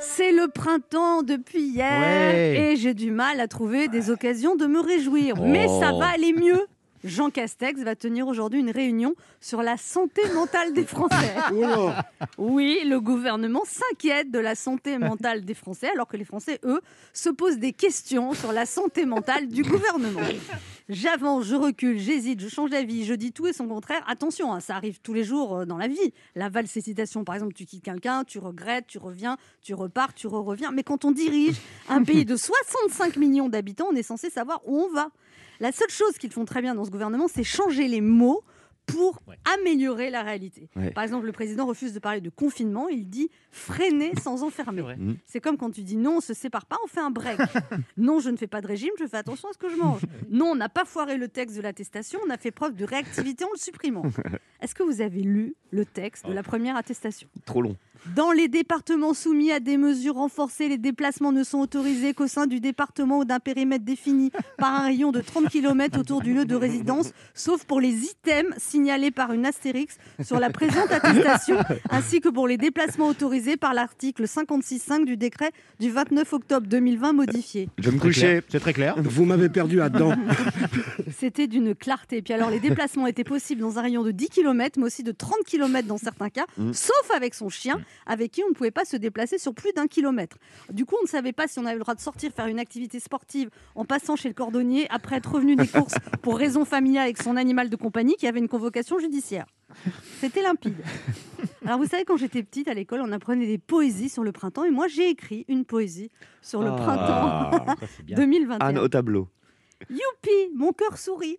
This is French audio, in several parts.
C'est le printemps depuis hier Ouais. et j'ai du mal à trouver des occasions de me réjouir. Mais ça Oh. va aller mieux. Jean Castex va tenir aujourd'hui une réunion sur la santé mentale des Français. Oui, le gouvernement s'inquiète de la santé mentale des Français, alors que les Français, eux, se posent des questions sur la santé mentale du gouvernement. J'avance, je recule, j'hésite, je change d'avis, je dis tout et son contraire. Attention, hein, ça arrive tous les jours euh, dans la vie. La valse hésitation, par exemple, tu quittes quelqu'un, tu regrettes, tu reviens, tu repars, tu re-reviens. Mais quand on dirige un pays de 65 millions d'habitants, on est censé savoir où on va. La seule chose qu'ils font très bien dans ce gouvernement, c'est changer les mots pour améliorer la réalité. Ouais. Par exemple, le président refuse de parler de confinement, il dit freiner sans enfermer. Mm. C'est comme quand tu dis non, on se sépare pas, on fait un break. non, je ne fais pas de régime, je fais attention à ce que je mange. Non, on n'a pas foiré le texte de l'attestation, on a fait preuve de réactivité en le supprimant. Est-ce que vous avez lu le texte de la première attestation? Trop long. Dans les départements soumis à des mesures renforcées, les déplacements ne sont autorisés qu'au sein du département ou d'un périmètre défini par un rayon de 30 km autour du lieu de résidence, sauf pour les items signalés par une astérix sur la présente attestation, ainsi que pour les déplacements autorisés par l'article 56.5 du décret du 29 octobre 2020 modifié. Je vais me coucher. C'est très clair. Vous m'avez perdu là-dedans. C'était d'une clarté. Puis alors, les déplacements étaient possibles dans un rayon de 10 km, mais aussi de 30 km dans certains cas, Mm. sauf avec son chien, avec qui on ne pouvait pas se déplacer sur plus d'un kilomètre. Du coup, on ne savait pas si on avait le droit de sortir faire une activité sportive en passant chez le cordonnier après être revenu des courses pour raison familiale avec son animal de compagnie qui avait une convocation judiciaire. C'était limpide. Alors, vous savez, quand j'étais petite à l'école, on apprenait des poésies sur le printemps, et moi, j'ai écrit une poésie sur le Ah, printemps ça, c'est bien. 2021. Anne au tableau. Youpi, mon cœur sourit.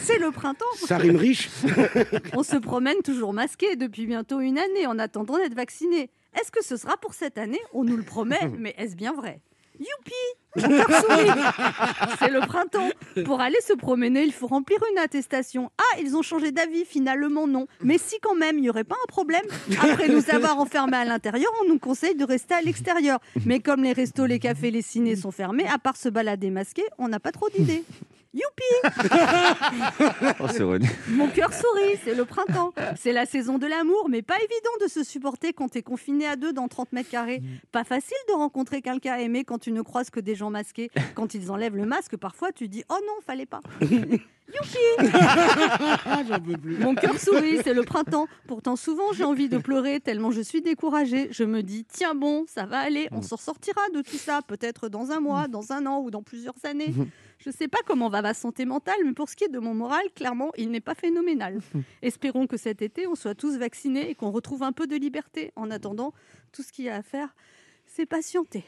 C'est le printemps. Ça rime riche. On se promène toujours masqué depuis bientôt une année en attendant d'être vacciné. Est-ce que ce sera pour cette année? On nous le promet, mais est-ce bien vrai? Youpi C'est le printemps. Pour aller se promener, il faut remplir une attestation. Ah, ils ont changé d'avis, finalement non. Mais si quand même, il n'y aurait pas un problème Après nous avoir enfermés à l'intérieur, on nous conseille de rester à l'extérieur. Mais comme les restos, les cafés, les cinés sont fermés, à part se balader masqué, on n'a pas trop d'idées. Youpi Oh, c'est René. mon cœur sourit, c'est le printemps. C'est la saison de l'amour, mais pas évident de se supporter quand t'es confiné à deux dans 30 mètres carrés. Pas facile de rencontrer quelqu'un à aimer quand tu ne croises que des gens masqués. Quand ils enlèvent le masque, parfois tu dis Oh non, fallait pas. Peux plus. Mon cœur sourit, c'est le printemps. Pourtant, souvent j'ai envie de pleurer tellement je suis découragée. Je me dis Tiens bon, ça va aller, on s'en sortira de tout ça, peut-être dans un mois, dans un an ou dans plusieurs années. Je sais pas comment va ma santé mentale, mais pour ce qui est de mon moral, clairement, il n'est pas phénoménal. Espérons que cet été, on soit tous vaccinés et qu'on retrouve un peu de liberté. En attendant, tout ce qu'il y a à faire, c'est patienter.